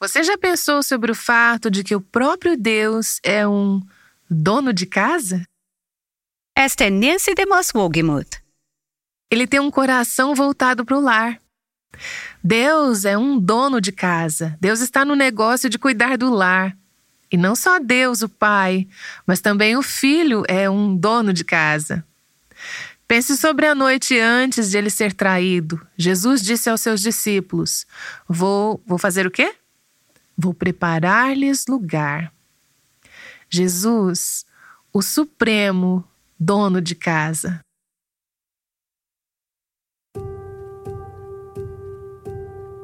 Você já pensou sobre o fato de que o próprio Deus é um dono de casa? Esta é Nancy DeMoss Wogemuth. Ele tem um coração voltado para o lar. Deus é um dono de casa. Deus está no negócio de cuidar do lar. E não só Deus, o Pai, mas também o Filho é um dono de casa. Pense sobre a noite antes de ele ser traído. Jesus disse aos seus discípulos: Vou, vou fazer o quê? Vou preparar-lhes lugar. Jesus, o Supremo Dono de casa.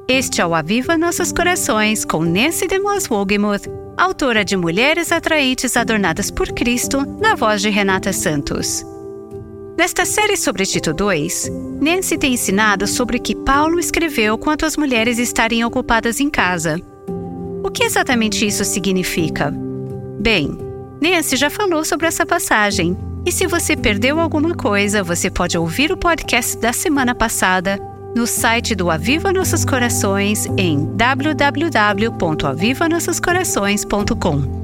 Este é o Aviva Nossos Corações com Nancy DeMoss Wogemuth, autora de Mulheres Atraentes Adornadas por Cristo, na voz de Renata Santos. Nesta série sobre Tito 2, Nancy tem ensinado sobre o que Paulo escreveu quanto às mulheres estarem ocupadas em casa o que exatamente isso significa? Bem, Nancy já falou sobre essa passagem. E se você perdeu alguma coisa, você pode ouvir o podcast da semana passada no site do Aviva Nossos Corações em www.avivanossoscorações.com.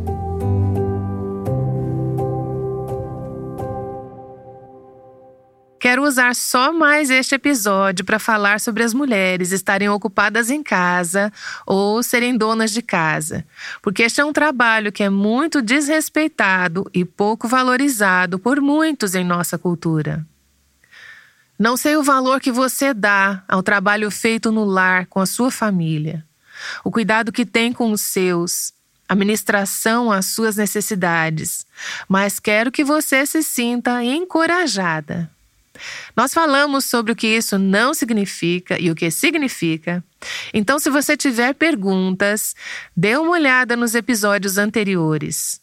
Quero usar só mais este episódio para falar sobre as mulheres estarem ocupadas em casa ou serem donas de casa, porque este é um trabalho que é muito desrespeitado e pouco valorizado por muitos em nossa cultura. Não sei o valor que você dá ao trabalho feito no lar com a sua família, o cuidado que tem com os seus, a ministração às suas necessidades, mas quero que você se sinta encorajada nós falamos sobre o que isso não significa e o que significa. Então, se você tiver perguntas, dê uma olhada nos episódios anteriores.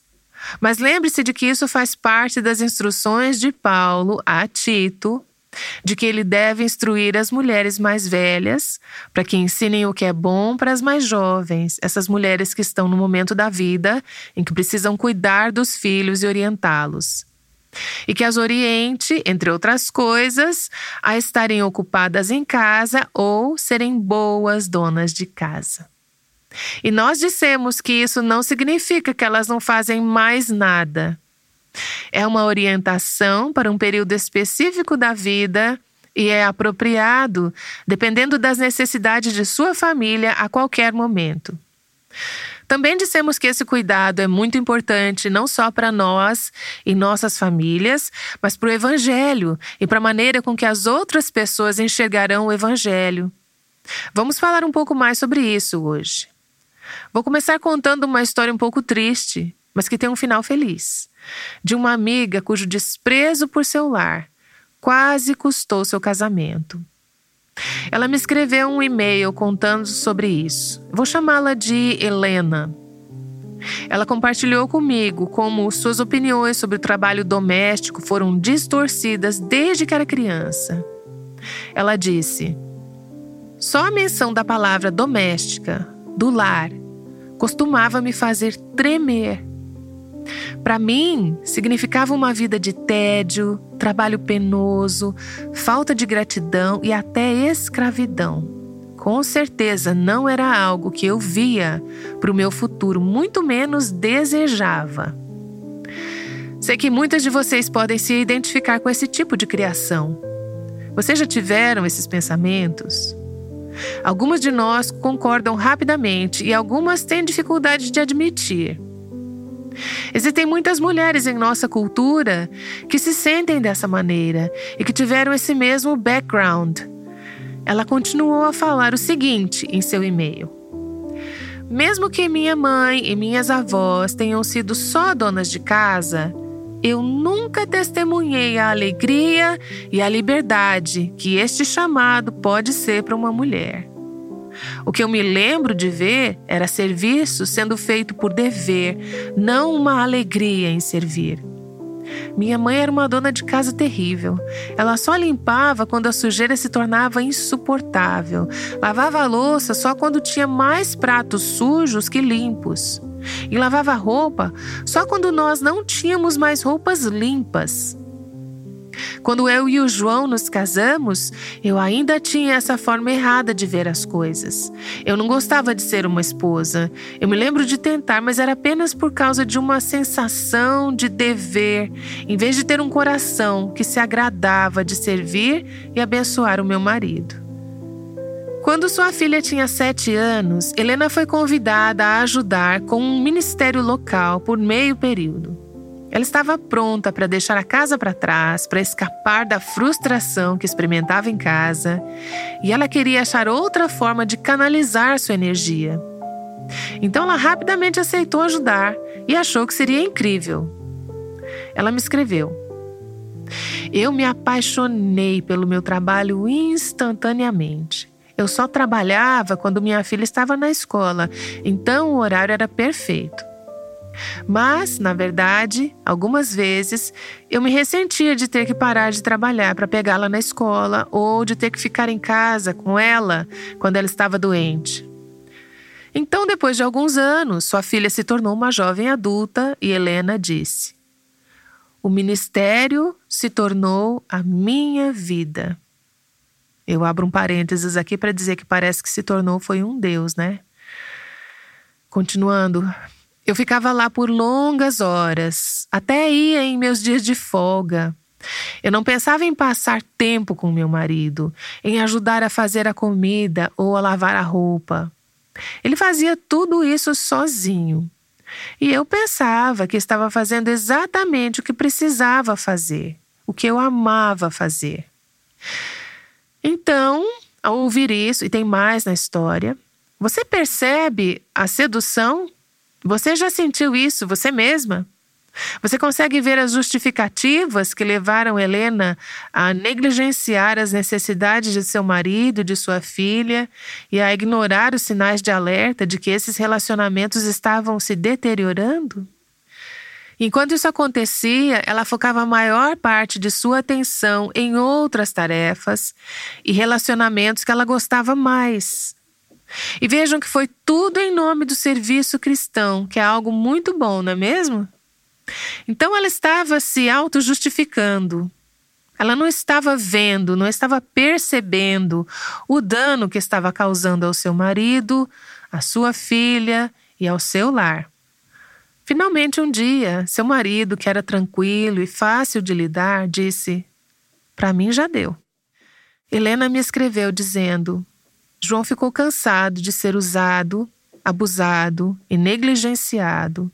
Mas lembre-se de que isso faz parte das instruções de Paulo a Tito, de que ele deve instruir as mulheres mais velhas, para que ensinem o que é bom para as mais jovens, essas mulheres que estão no momento da vida em que precisam cuidar dos filhos e orientá-los e que as oriente, entre outras coisas, a estarem ocupadas em casa ou serem boas donas de casa. E nós dissemos que isso não significa que elas não fazem mais nada. É uma orientação para um período específico da vida e é apropriado dependendo das necessidades de sua família a qualquer momento. Também dissemos que esse cuidado é muito importante não só para nós e nossas famílias, mas para o Evangelho e para a maneira com que as outras pessoas enxergarão o Evangelho. Vamos falar um pouco mais sobre isso hoje. Vou começar contando uma história um pouco triste, mas que tem um final feliz, de uma amiga cujo desprezo por seu lar quase custou seu casamento. Ela me escreveu um e-mail contando sobre isso. Vou chamá-la de Helena. Ela compartilhou comigo como suas opiniões sobre o trabalho doméstico foram distorcidas desde que era criança. Ela disse: Só a menção da palavra doméstica, do lar, costumava me fazer tremer para mim, significava uma vida de tédio, trabalho penoso, falta de gratidão e até escravidão. Com certeza não era algo que eu via para o meu futuro, muito menos desejava. Sei que muitas de vocês podem se identificar com esse tipo de criação. Vocês já tiveram esses pensamentos? Algumas de nós concordam rapidamente e algumas têm dificuldade de admitir. Existem muitas mulheres em nossa cultura que se sentem dessa maneira e que tiveram esse mesmo background. Ela continuou a falar o seguinte em seu e-mail: Mesmo que minha mãe e minhas avós tenham sido só donas de casa, eu nunca testemunhei a alegria e a liberdade que este chamado pode ser para uma mulher. O que eu me lembro de ver era serviço sendo feito por dever, não uma alegria em servir. Minha mãe era uma dona de casa terrível. Ela só limpava quando a sujeira se tornava insuportável. Lavava a louça só quando tinha mais pratos sujos que limpos. E lavava roupa só quando nós não tínhamos mais roupas limpas. Quando eu e o João nos casamos, eu ainda tinha essa forma errada de ver as coisas. Eu não gostava de ser uma esposa. Eu me lembro de tentar, mas era apenas por causa de uma sensação de dever, em vez de ter um coração que se agradava de servir e abençoar o meu marido. Quando sua filha tinha sete anos, Helena foi convidada a ajudar com um ministério local por meio período. Ela estava pronta para deixar a casa para trás, para escapar da frustração que experimentava em casa, e ela queria achar outra forma de canalizar sua energia. Então ela rapidamente aceitou ajudar e achou que seria incrível. Ela me escreveu: Eu me apaixonei pelo meu trabalho instantaneamente. Eu só trabalhava quando minha filha estava na escola, então o horário era perfeito. Mas, na verdade, algumas vezes eu me ressentia de ter que parar de trabalhar para pegá-la na escola ou de ter que ficar em casa com ela quando ela estava doente. Então, depois de alguns anos, sua filha se tornou uma jovem adulta e Helena disse: O ministério se tornou a minha vida. Eu abro um parênteses aqui para dizer que parece que se tornou foi um Deus, né? Continuando, eu ficava lá por longas horas, até ia em meus dias de folga. Eu não pensava em passar tempo com meu marido, em ajudar a fazer a comida ou a lavar a roupa. Ele fazia tudo isso sozinho. E eu pensava que estava fazendo exatamente o que precisava fazer, o que eu amava fazer. Então, ao ouvir isso, e tem mais na história, você percebe a sedução você já sentiu isso você mesma? Você consegue ver as justificativas que levaram Helena a negligenciar as necessidades de seu marido, de sua filha e a ignorar os sinais de alerta de que esses relacionamentos estavam se deteriorando? Enquanto isso acontecia, ela focava a maior parte de sua atenção em outras tarefas e relacionamentos que ela gostava mais. E vejam que foi tudo em nome do serviço cristão, que é algo muito bom, não é mesmo? Então ela estava se auto-justificando. Ela não estava vendo, não estava percebendo o dano que estava causando ao seu marido, à sua filha e ao seu lar. Finalmente, um dia, seu marido, que era tranquilo e fácil de lidar, disse: Para mim já deu. Helena me escreveu dizendo: João ficou cansado de ser usado, abusado e negligenciado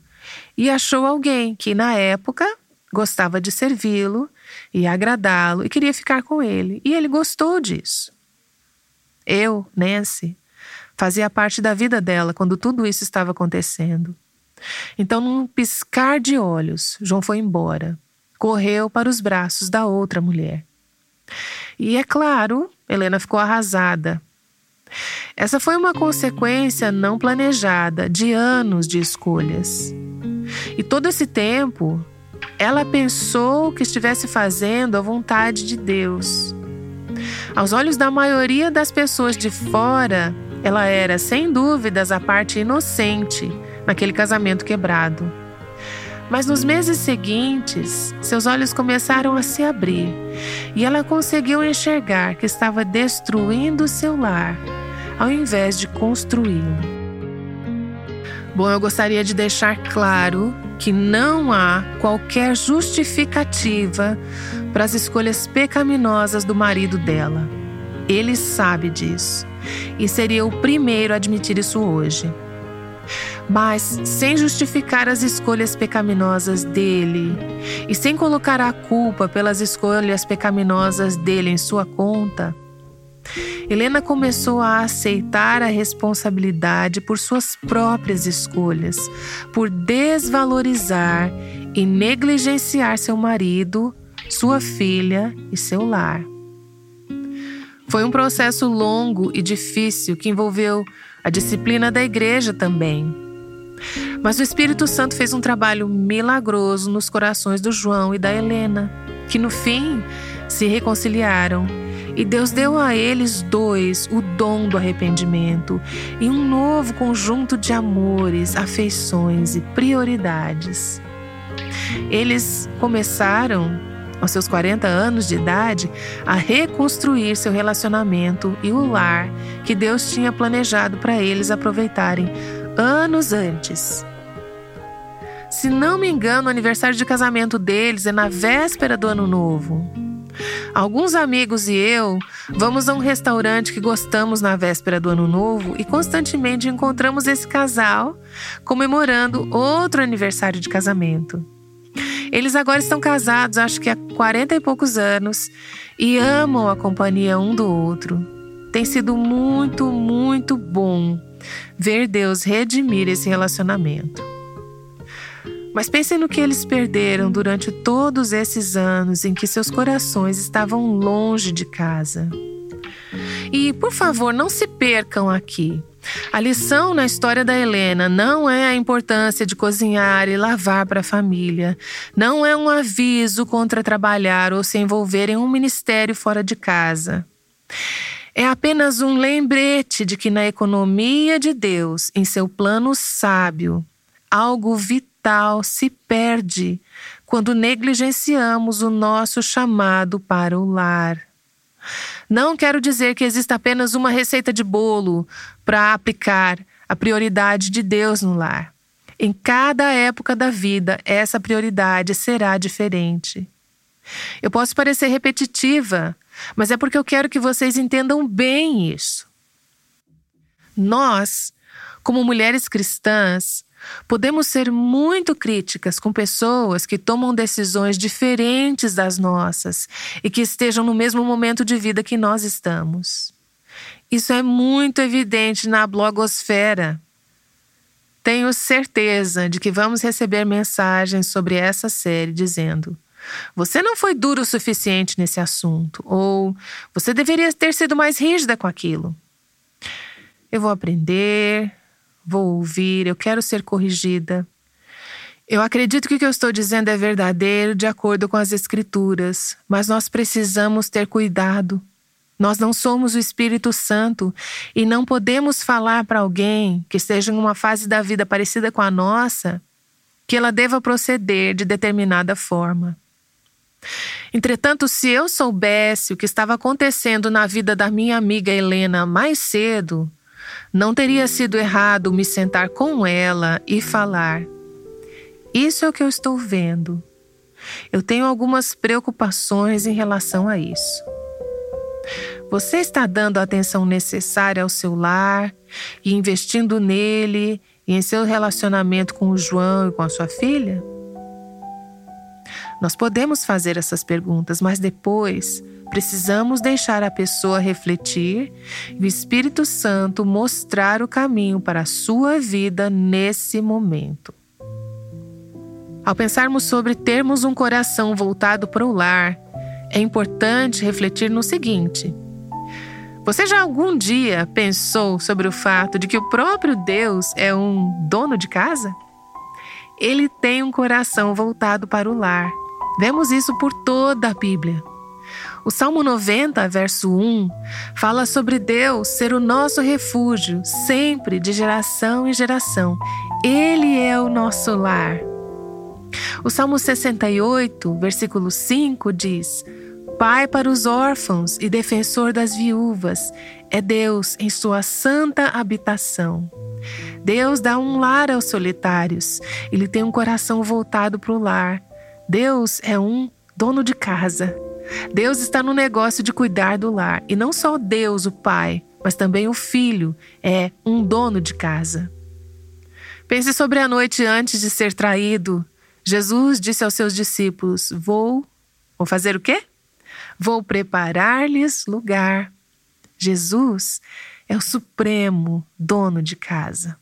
e achou alguém que, na época, gostava de servi-lo e agradá-lo e queria ficar com ele. E ele gostou disso. Eu, Nancy, fazia parte da vida dela quando tudo isso estava acontecendo. Então, num piscar de olhos, João foi embora. Correu para os braços da outra mulher. E é claro, Helena ficou arrasada essa foi uma consequência não planejada de anos de escolhas. E todo esse tempo, ela pensou que estivesse fazendo a vontade de Deus. Aos olhos da maioria das pessoas de fora, ela era, sem dúvidas, a parte inocente naquele casamento quebrado. Mas nos meses seguintes, seus olhos começaram a se abrir e ela conseguiu enxergar que estava destruindo seu lar ao invés de construí-lo. Bom, eu gostaria de deixar claro que não há qualquer justificativa para as escolhas pecaminosas do marido dela. Ele sabe disso e seria o primeiro a admitir isso hoje. Mas, sem justificar as escolhas pecaminosas dele e sem colocar a culpa pelas escolhas pecaminosas dele em sua conta, Helena começou a aceitar a responsabilidade por suas próprias escolhas, por desvalorizar e negligenciar seu marido, sua filha e seu lar. Foi um processo longo e difícil que envolveu a disciplina da igreja também. Mas o Espírito Santo fez um trabalho milagroso nos corações do João e da Helena, que no fim se reconciliaram e Deus deu a eles dois o dom do arrependimento e um novo conjunto de amores, afeições e prioridades. Eles começaram aos seus 40 anos de idade, a reconstruir seu relacionamento e o lar que Deus tinha planejado para eles aproveitarem anos antes. Se não me engano, o aniversário de casamento deles é na véspera do ano novo. Alguns amigos e eu vamos a um restaurante que gostamos na véspera do ano novo e constantemente encontramos esse casal comemorando outro aniversário de casamento. Eles agora estão casados, acho que há 40 e poucos anos, e amam a companhia um do outro. Tem sido muito, muito bom ver Deus redimir esse relacionamento. Mas pensem no que eles perderam durante todos esses anos em que seus corações estavam longe de casa. E, por favor, não se percam aqui. A lição na história da Helena não é a importância de cozinhar e lavar para a família. Não é um aviso contra trabalhar ou se envolver em um ministério fora de casa. É apenas um lembrete de que na economia de Deus, em seu plano sábio, algo vital se perde quando negligenciamos o nosso chamado para o lar. Não quero dizer que exista apenas uma receita de bolo para aplicar a prioridade de Deus no lar. Em cada época da vida, essa prioridade será diferente. Eu posso parecer repetitiva, mas é porque eu quero que vocês entendam bem isso. Nós, como mulheres cristãs, Podemos ser muito críticas com pessoas que tomam decisões diferentes das nossas e que estejam no mesmo momento de vida que nós estamos. Isso é muito evidente na blogosfera. Tenho certeza de que vamos receber mensagens sobre essa série dizendo: você não foi duro o suficiente nesse assunto, ou você deveria ter sido mais rígida com aquilo. Eu vou aprender, vou ouvir, eu quero ser corrigida. Eu acredito que o que eu estou dizendo é verdadeiro de acordo com as Escrituras, mas nós precisamos ter cuidado. Nós não somos o Espírito Santo e não podemos falar para alguém que esteja em uma fase da vida parecida com a nossa que ela deva proceder de determinada forma. Entretanto, se eu soubesse o que estava acontecendo na vida da minha amiga Helena mais cedo, não teria sido errado me sentar com ela e falar: Isso é o que eu estou vendo. Eu tenho algumas preocupações em relação a isso. Você está dando a atenção necessária ao seu lar e investindo nele e em seu relacionamento com o João e com a sua filha? Nós podemos fazer essas perguntas, mas depois Precisamos deixar a pessoa refletir e o Espírito Santo mostrar o caminho para a sua vida nesse momento. Ao pensarmos sobre termos um coração voltado para o lar, é importante refletir no seguinte: você já algum dia pensou sobre o fato de que o próprio Deus é um dono de casa? Ele tem um coração voltado para o lar. Vemos isso por toda a Bíblia. O Salmo 90, verso 1, fala sobre Deus ser o nosso refúgio, sempre de geração em geração. Ele é o nosso lar. O Salmo 68, versículo 5 diz: Pai para os órfãos e defensor das viúvas, é Deus em sua santa habitação. Deus dá um lar aos solitários, ele tem um coração voltado para o lar. Deus é um dono de casa. Deus está no negócio de cuidar do lar. E não só Deus, o Pai, mas também o Filho é um dono de casa. Pense sobre a noite antes de ser traído. Jesus disse aos seus discípulos: Vou. Vou fazer o quê? Vou preparar-lhes lugar. Jesus é o supremo dono de casa.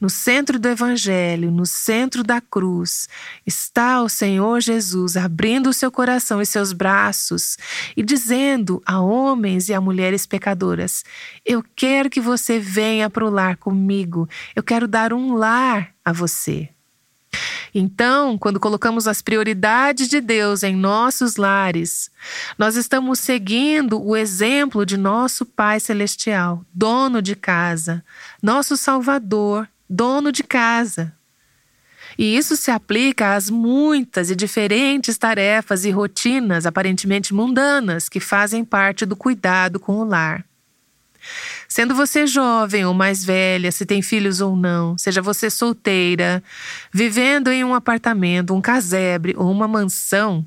No centro do Evangelho, no centro da cruz, está o Senhor Jesus abrindo o seu coração e seus braços e dizendo a homens e a mulheres pecadoras: Eu quero que você venha para o lar comigo, eu quero dar um lar a você. Então, quando colocamos as prioridades de Deus em nossos lares, nós estamos seguindo o exemplo de nosso Pai Celestial, dono de casa, nosso Salvador, dono de casa. E isso se aplica às muitas e diferentes tarefas e rotinas aparentemente mundanas que fazem parte do cuidado com o lar. Sendo você jovem ou mais velha, se tem filhos ou não, seja você solteira, vivendo em um apartamento, um casebre ou uma mansão,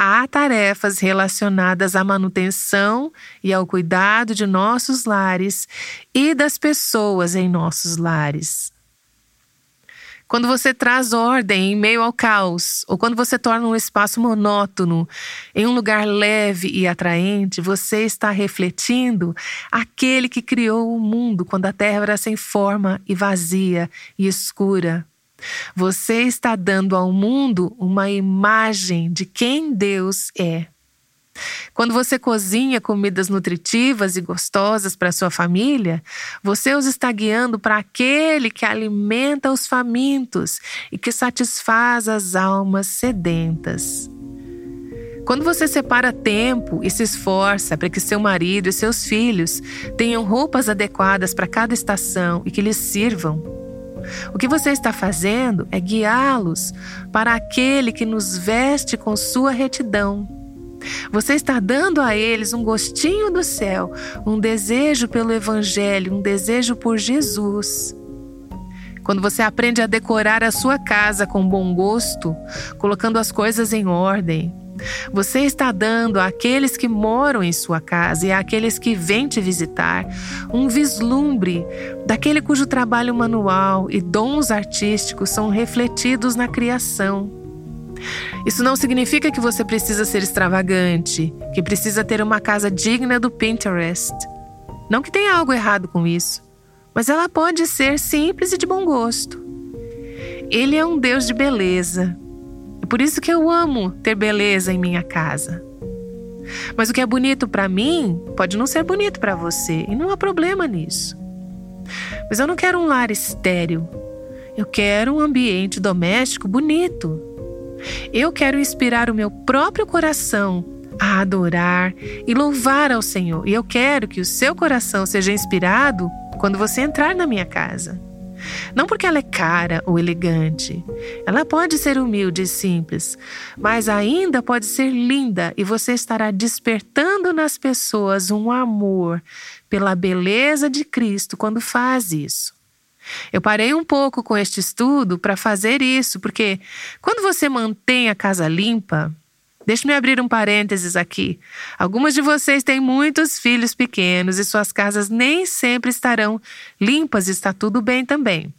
há tarefas relacionadas à manutenção e ao cuidado de nossos lares e das pessoas em nossos lares. Quando você traz ordem em meio ao caos, ou quando você torna um espaço monótono em um lugar leve e atraente, você está refletindo aquele que criou o mundo quando a terra era sem forma e vazia e escura. Você está dando ao mundo uma imagem de quem Deus é. Quando você cozinha comidas nutritivas e gostosas para sua família, você os está guiando para aquele que alimenta os famintos e que satisfaz as almas sedentas. Quando você separa tempo e se esforça para que seu marido e seus filhos tenham roupas adequadas para cada estação e que lhes sirvam, o que você está fazendo é guiá-los para aquele que nos veste com sua retidão você está dando a eles um gostinho do céu, um desejo pelo Evangelho, um desejo por Jesus. Quando você aprende a decorar a sua casa com bom gosto, colocando as coisas em ordem, você está dando àqueles que moram em sua casa e àqueles que vêm te visitar um vislumbre daquele cujo trabalho manual e dons artísticos são refletidos na criação. Isso não significa que você precisa ser extravagante, que precisa ter uma casa digna do Pinterest. Não que tenha algo errado com isso, mas ela pode ser simples e de bom gosto. Ele é um Deus de beleza. É por isso que eu amo ter beleza em minha casa. Mas o que é bonito para mim pode não ser bonito para você, e não há problema nisso. Mas eu não quero um lar estéril. Eu quero um ambiente doméstico bonito. Eu quero inspirar o meu próprio coração a adorar e louvar ao Senhor. E eu quero que o seu coração seja inspirado quando você entrar na minha casa. Não porque ela é cara ou elegante. Ela pode ser humilde e simples, mas ainda pode ser linda e você estará despertando nas pessoas um amor pela beleza de Cristo quando faz isso. Eu parei um pouco com este estudo para fazer isso, porque quando você mantém a casa limpa, Deixe-me abrir um parênteses aqui. Algumas de vocês têm muitos filhos pequenos e suas casas nem sempre estarão limpas está tudo bem também.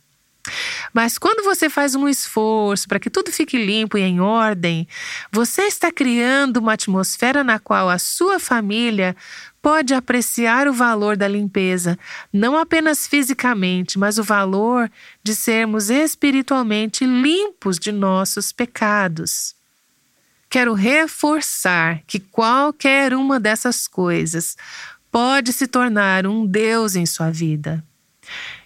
Mas quando você faz um esforço para que tudo fique limpo e em ordem, você está criando uma atmosfera na qual a sua família pode apreciar o valor da limpeza, não apenas fisicamente, mas o valor de sermos espiritualmente limpos de nossos pecados. Quero reforçar que qualquer uma dessas coisas pode se tornar um Deus em sua vida.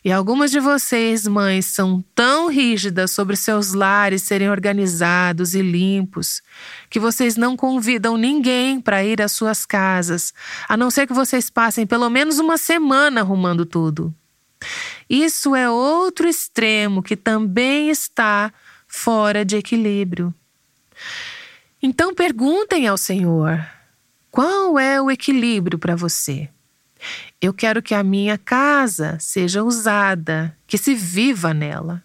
E algumas de vocês, mães, são tão rígidas sobre seus lares serem organizados e limpos que vocês não convidam ninguém para ir às suas casas, a não ser que vocês passem pelo menos uma semana arrumando tudo. Isso é outro extremo que também está fora de equilíbrio. Então perguntem ao Senhor: qual é o equilíbrio para você? Eu quero que a minha casa seja usada, que se viva nela.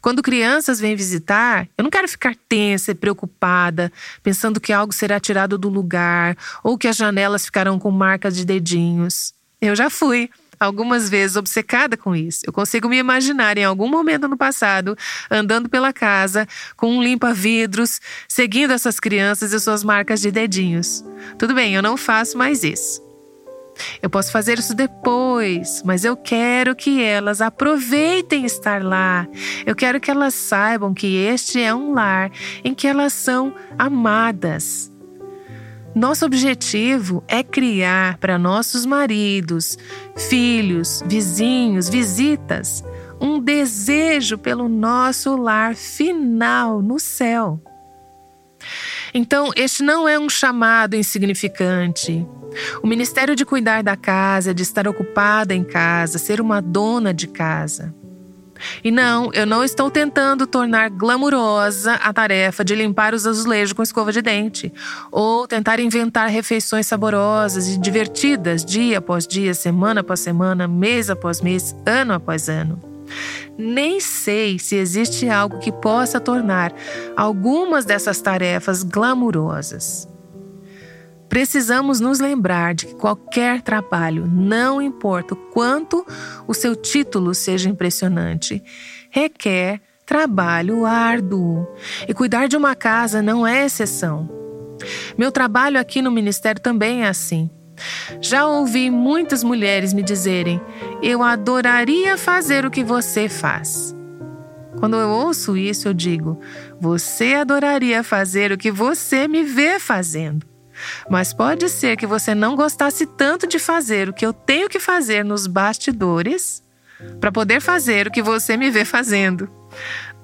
Quando crianças vêm visitar, eu não quero ficar tensa e preocupada, pensando que algo será tirado do lugar ou que as janelas ficarão com marcas de dedinhos. Eu já fui algumas vezes obcecada com isso. Eu consigo me imaginar em algum momento no passado andando pela casa com um limpa-vidros, seguindo essas crianças e suas marcas de dedinhos. Tudo bem, eu não faço mais isso. Eu posso fazer isso depois, mas eu quero que elas aproveitem estar lá. Eu quero que elas saibam que este é um lar em que elas são amadas. Nosso objetivo é criar para nossos maridos, filhos, vizinhos, visitas, um desejo pelo nosso lar final no céu. Então, este não é um chamado insignificante. O ministério de cuidar da casa, de estar ocupada em casa, ser uma dona de casa. E não, eu não estou tentando tornar glamurosa a tarefa de limpar os azulejos com escova de dente, ou tentar inventar refeições saborosas e divertidas dia após dia, semana após semana, mês após mês, ano após ano. Nem sei se existe algo que possa tornar algumas dessas tarefas glamurosas. Precisamos nos lembrar de que qualquer trabalho, não importa o quanto o seu título seja impressionante, requer trabalho árduo. E cuidar de uma casa não é exceção. Meu trabalho aqui no ministério também é assim. Já ouvi muitas mulheres me dizerem: Eu adoraria fazer o que você faz. Quando eu ouço isso, eu digo: Você adoraria fazer o que você me vê fazendo. Mas pode ser que você não gostasse tanto de fazer o que eu tenho que fazer nos bastidores para poder fazer o que você me vê fazendo.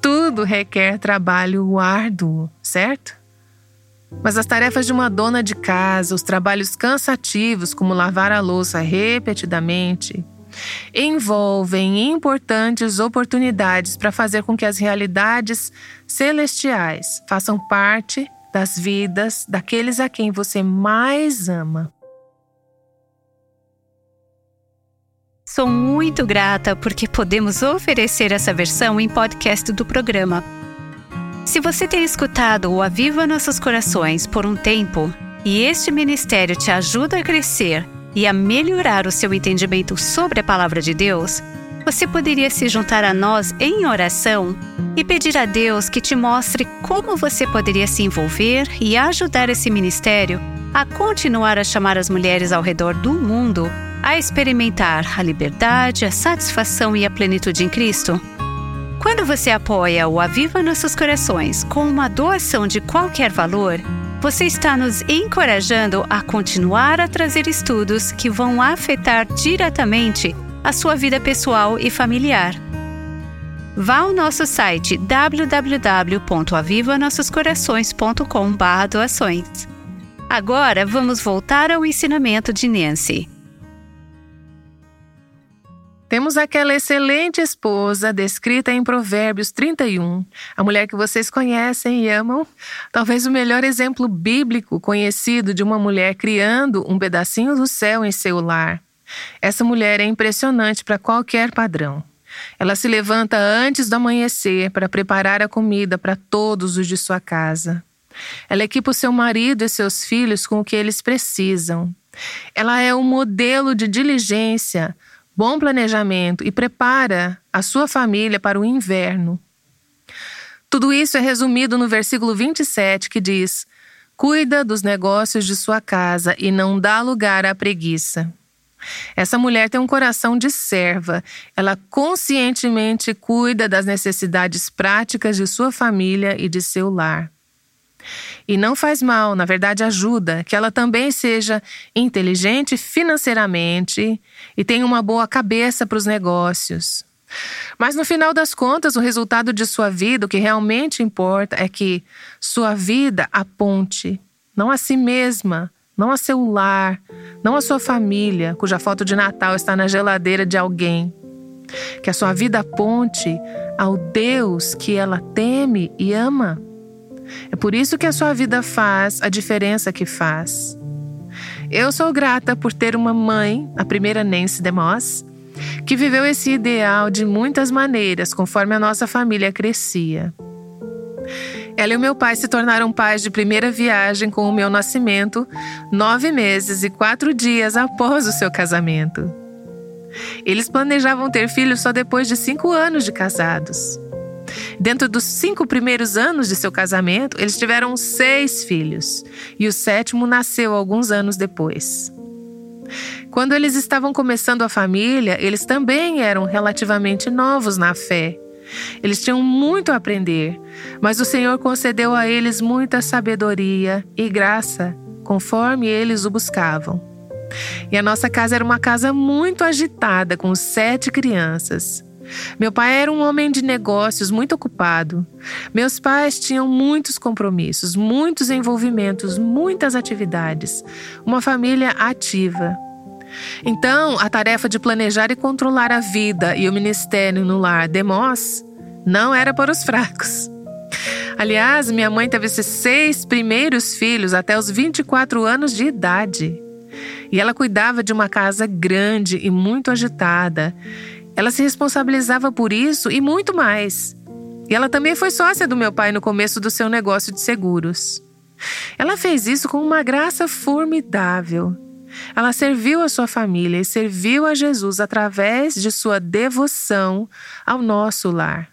Tudo requer trabalho árduo, certo? Mas as tarefas de uma dona de casa, os trabalhos cansativos, como lavar a louça repetidamente, envolvem importantes oportunidades para fazer com que as realidades celestiais façam parte das vidas daqueles a quem você mais ama. Sou muito grata porque podemos oferecer essa versão em podcast do programa. Se você tem escutado o Aviva Nossos Corações por um tempo e este ministério te ajuda a crescer e a melhorar o seu entendimento sobre a palavra de Deus, você poderia se juntar a nós em oração e pedir a Deus que te mostre como você poderia se envolver e ajudar esse ministério a continuar a chamar as mulheres ao redor do mundo a experimentar a liberdade, a satisfação e a plenitude em Cristo? Quando você apoia o Aviva Nossos Corações com uma doação de qualquer valor, você está nos encorajando a continuar a trazer estudos que vão afetar diretamente a sua vida pessoal e familiar. Vá ao nosso site www.avivanossoscorações.com/doações. Agora vamos voltar ao ensinamento de Nancy. Temos aquela excelente esposa descrita em Provérbios 31, a mulher que vocês conhecem e amam, talvez o melhor exemplo bíblico conhecido de uma mulher criando um pedacinho do céu em seu lar. Essa mulher é impressionante para qualquer padrão. Ela se levanta antes do amanhecer para preparar a comida para todos os de sua casa. Ela equipa o seu marido e seus filhos com o que eles precisam. Ela é um modelo de diligência, bom planejamento e prepara a sua família para o inverno. Tudo isso é resumido no versículo 27 que diz: Cuida dos negócios de sua casa e não dá lugar à preguiça. Essa mulher tem um coração de serva. Ela conscientemente cuida das necessidades práticas de sua família e de seu lar. E não faz mal, na verdade, ajuda que ela também seja inteligente financeiramente e tenha uma boa cabeça para os negócios. Mas no final das contas, o resultado de sua vida, o que realmente importa é que sua vida aponte, não a si mesma, não a seu lar, não a sua família, cuja foto de Natal está na geladeira de alguém. Que a sua vida aponte ao Deus que ela teme e ama. É por isso que a sua vida faz a diferença que faz. Eu sou grata por ter uma mãe, a primeira Nancy DeMoss, que viveu esse ideal de muitas maneiras conforme a nossa família crescia. Ela e meu pai se tornaram pais de primeira viagem com o meu nascimento, nove meses e quatro dias após o seu casamento. Eles planejavam ter filhos só depois de cinco anos de casados. Dentro dos cinco primeiros anos de seu casamento, eles tiveram seis filhos, e o sétimo nasceu alguns anos depois. Quando eles estavam começando a família, eles também eram relativamente novos na fé eles tinham muito a aprender, mas o Senhor concedeu a eles muita sabedoria e graça, conforme eles o buscavam. E a nossa casa era uma casa muito agitada, com sete crianças. Meu pai era um homem de negócios muito ocupado. Meus pais tinham muitos compromissos, muitos envolvimentos, muitas atividades. Uma família ativa. Então, a tarefa de planejar e controlar a vida e o ministério no lar de Moss não era para os fracos. Aliás, minha mãe teve esses seis primeiros filhos até os 24 anos de idade. E ela cuidava de uma casa grande e muito agitada. Ela se responsabilizava por isso e muito mais. E ela também foi sócia do meu pai no começo do seu negócio de seguros. Ela fez isso com uma graça formidável. Ela serviu a sua família e serviu a Jesus através de sua devoção ao nosso lar.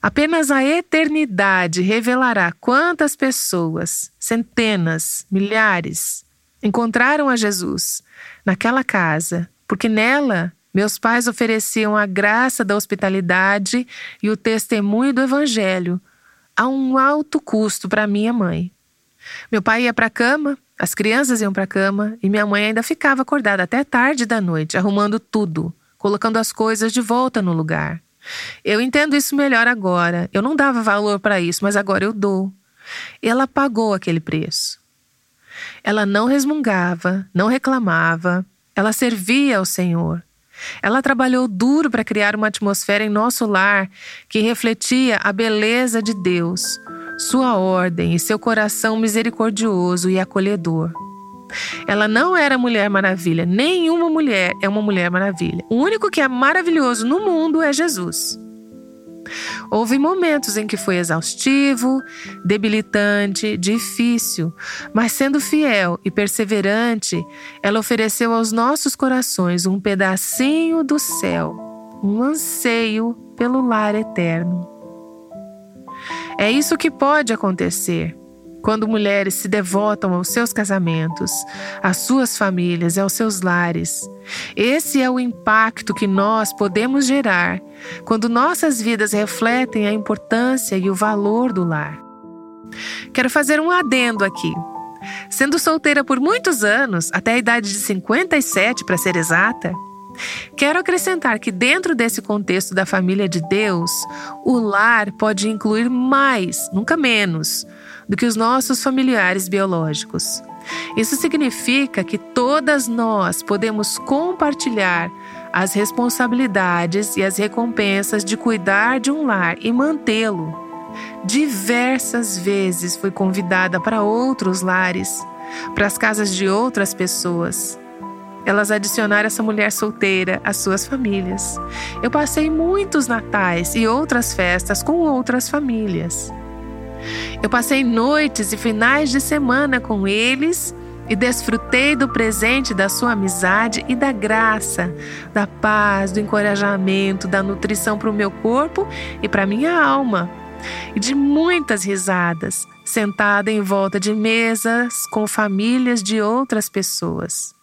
Apenas a eternidade revelará quantas pessoas, centenas, milhares, encontraram a Jesus naquela casa, porque nela meus pais ofereciam a graça da hospitalidade e o testemunho do Evangelho a um alto custo para minha mãe. Meu pai ia para a cama, as crianças iam para a cama e minha mãe ainda ficava acordada até tarde da noite, arrumando tudo, colocando as coisas de volta no lugar. Eu entendo isso melhor agora. Eu não dava valor para isso, mas agora eu dou. Ela pagou aquele preço. Ela não resmungava, não reclamava, ela servia ao Senhor. Ela trabalhou duro para criar uma atmosfera em nosso lar que refletia a beleza de Deus, sua ordem e seu coração misericordioso e acolhedor. Ela não era Mulher Maravilha, nenhuma mulher é uma Mulher Maravilha. O único que é maravilhoso no mundo é Jesus. Houve momentos em que foi exaustivo, debilitante, difícil, mas sendo fiel e perseverante, ela ofereceu aos nossos corações um pedacinho do céu, um anseio pelo lar eterno. É isso que pode acontecer quando mulheres se devotam aos seus casamentos, às suas famílias e aos seus lares. Esse é o impacto que nós podemos gerar quando nossas vidas refletem a importância e o valor do lar. Quero fazer um adendo aqui. Sendo solteira por muitos anos, até a idade de 57 para ser exata, Quero acrescentar que, dentro desse contexto da família de Deus, o lar pode incluir mais, nunca menos, do que os nossos familiares biológicos. Isso significa que todas nós podemos compartilhar as responsabilidades e as recompensas de cuidar de um lar e mantê-lo. Diversas vezes fui convidada para outros lares, para as casas de outras pessoas. Elas adicionaram essa mulher solteira às suas famílias. Eu passei muitos natais e outras festas com outras famílias. Eu passei noites e finais de semana com eles e desfrutei do presente da sua amizade e da graça, da paz, do encorajamento, da nutrição para o meu corpo e para minha alma, e de muitas risadas, sentada em volta de mesas com famílias de outras pessoas.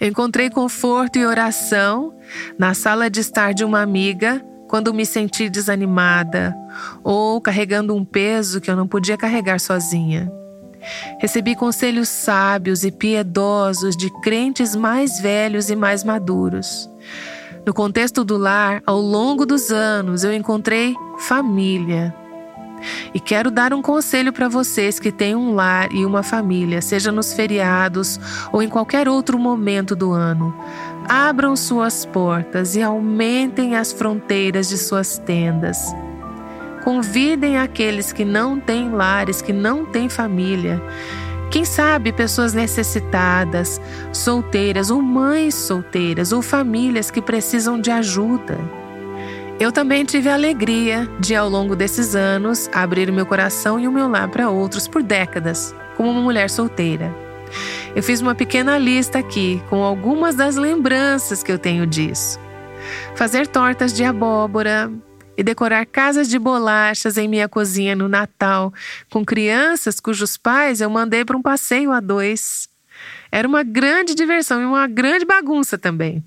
Encontrei conforto e oração na sala de estar de uma amiga quando me senti desanimada ou carregando um peso que eu não podia carregar sozinha. Recebi conselhos sábios e piedosos de crentes mais velhos e mais maduros. No contexto do lar, ao longo dos anos, eu encontrei família. E quero dar um conselho para vocês que têm um lar e uma família, seja nos feriados ou em qualquer outro momento do ano. Abram suas portas e aumentem as fronteiras de suas tendas. Convidem aqueles que não têm lares, que não têm família. Quem sabe pessoas necessitadas, solteiras ou mães solteiras ou famílias que precisam de ajuda. Eu também tive a alegria de, ao longo desses anos, abrir meu coração e o meu lar para outros por décadas, como uma mulher solteira. Eu fiz uma pequena lista aqui com algumas das lembranças que eu tenho disso. Fazer tortas de abóbora e decorar casas de bolachas em minha cozinha no Natal com crianças cujos pais eu mandei para um passeio a dois. Era uma grande diversão e uma grande bagunça também.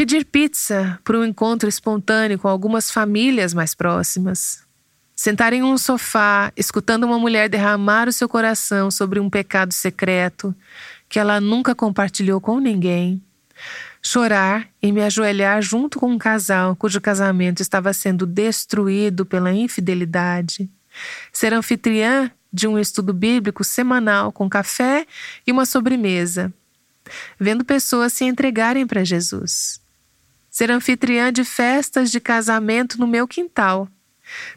Pedir pizza para um encontro espontâneo com algumas famílias mais próximas. Sentar em um sofá, escutando uma mulher derramar o seu coração sobre um pecado secreto que ela nunca compartilhou com ninguém. Chorar e me ajoelhar junto com um casal cujo casamento estava sendo destruído pela infidelidade. Ser anfitriã de um estudo bíblico semanal com café e uma sobremesa. vendo pessoas se entregarem para Jesus. Ser anfitriã de festas de casamento no meu quintal.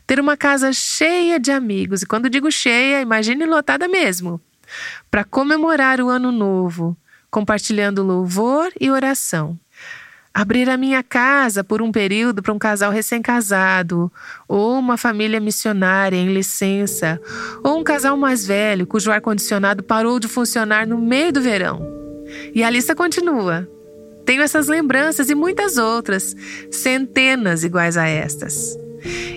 Ter uma casa cheia de amigos, e quando digo cheia, imagine lotada mesmo, para comemorar o ano novo, compartilhando louvor e oração. Abrir a minha casa por um período para um casal recém-casado, ou uma família missionária em licença, ou um casal mais velho cujo ar-condicionado parou de funcionar no meio do verão. E a lista continua. Tenho essas lembranças e muitas outras, centenas iguais a estas.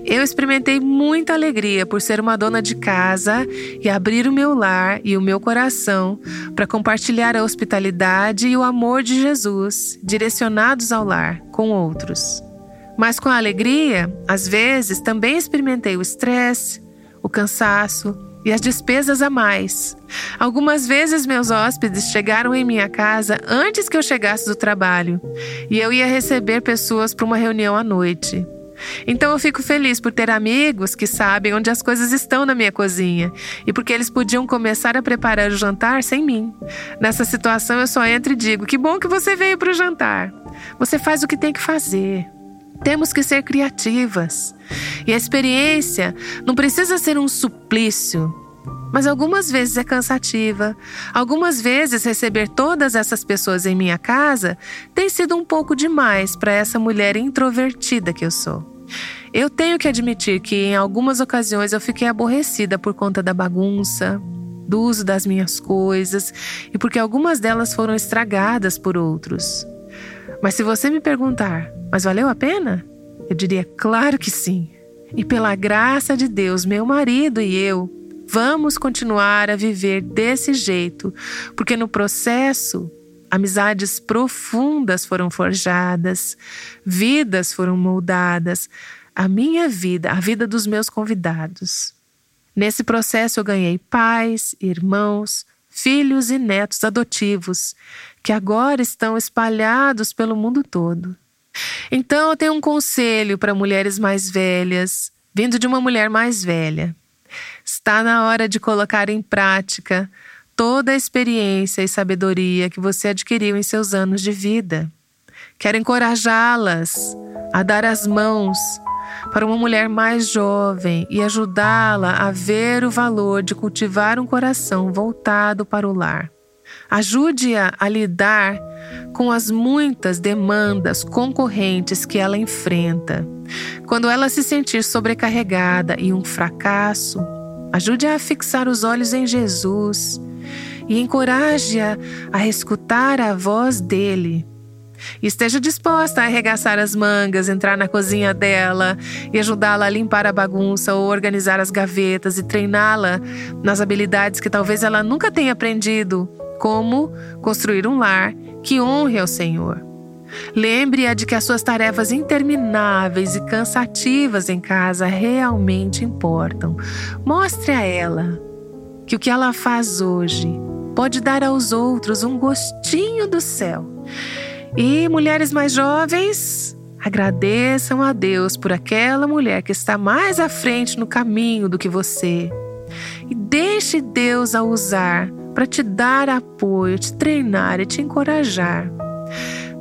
Eu experimentei muita alegria por ser uma dona de casa e abrir o meu lar e o meu coração para compartilhar a hospitalidade e o amor de Jesus direcionados ao lar com outros. Mas com a alegria, às vezes também experimentei o estresse, o cansaço e as despesas a mais. Algumas vezes meus hóspedes chegaram em minha casa antes que eu chegasse do trabalho e eu ia receber pessoas para uma reunião à noite. Então eu fico feliz por ter amigos que sabem onde as coisas estão na minha cozinha e porque eles podiam começar a preparar o jantar sem mim. Nessa situação eu só entro e digo: que bom que você veio para o jantar. Você faz o que tem que fazer. Temos que ser criativas. E a experiência não precisa ser um suplício, mas algumas vezes é cansativa. Algumas vezes receber todas essas pessoas em minha casa tem sido um pouco demais para essa mulher introvertida que eu sou. Eu tenho que admitir que em algumas ocasiões eu fiquei aborrecida por conta da bagunça, do uso das minhas coisas e porque algumas delas foram estragadas por outros. Mas se você me perguntar, mas valeu a pena? Eu diria, claro que sim. E pela graça de Deus, meu marido e eu Vamos continuar a viver desse jeito, porque no processo amizades profundas foram forjadas, vidas foram moldadas, a minha vida, a vida dos meus convidados. Nesse processo eu ganhei pais, irmãos, filhos e netos adotivos, que agora estão espalhados pelo mundo todo. Então eu tenho um conselho para mulheres mais velhas, vindo de uma mulher mais velha. Está na hora de colocar em prática toda a experiência e sabedoria que você adquiriu em seus anos de vida. Quero encorajá-las a dar as mãos para uma mulher mais jovem e ajudá-la a ver o valor de cultivar um coração voltado para o lar. Ajude-a a lidar com as muitas demandas concorrentes que ela enfrenta. Quando ela se sentir sobrecarregada e um fracasso, Ajude-a a fixar os olhos em Jesus e encoraje-a a escutar a voz dele. Esteja disposta a arregaçar as mangas, entrar na cozinha dela e ajudá-la a limpar a bagunça ou organizar as gavetas e treiná-la nas habilidades que talvez ela nunca tenha aprendido, como construir um lar que honre ao Senhor. Lembre-a de que as suas tarefas intermináveis e cansativas em casa realmente importam. Mostre a ela que o que ela faz hoje pode dar aos outros um gostinho do céu. E mulheres mais jovens, agradeçam a Deus por aquela mulher que está mais à frente no caminho do que você. E deixe Deus a usar para te dar apoio, te treinar e te encorajar.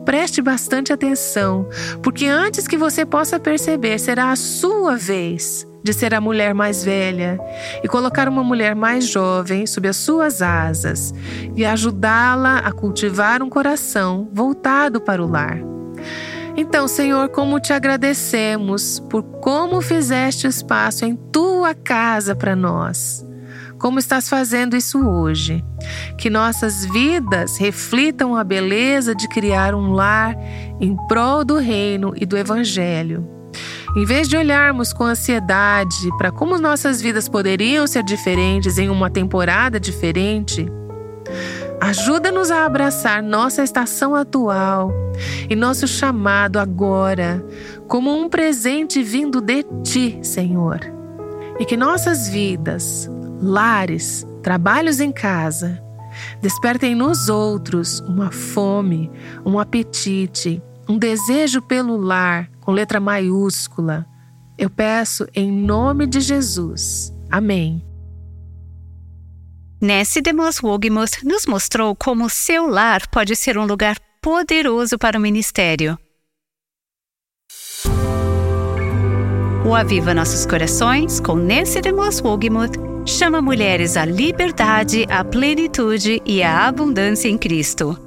Preste bastante atenção, porque antes que você possa perceber, será a sua vez de ser a mulher mais velha e colocar uma mulher mais jovem sob as suas asas e ajudá-la a cultivar um coração voltado para o lar. Então, Senhor, como te agradecemos por como fizeste espaço em tua casa para nós como estás fazendo isso hoje. Que nossas vidas reflitam a beleza de criar um lar em prol do reino e do evangelho. Em vez de olharmos com ansiedade para como nossas vidas poderiam ser diferentes em uma temporada diferente, ajuda-nos a abraçar nossa estação atual e nosso chamado agora como um presente vindo de Ti, Senhor. E que nossas vidas, lares, trabalhos em casa, despertem nos outros uma fome, um apetite, um desejo pelo lar, com letra maiúscula. Eu peço em nome de Jesus. Amém. Nessie DeMoss Wogemuth nos mostrou como seu lar pode ser um lugar poderoso para o ministério. O Aviva Nossos Corações, com Nessie DeMoss Wogemuth, chama mulheres à liberdade, à plenitude e à abundância em Cristo.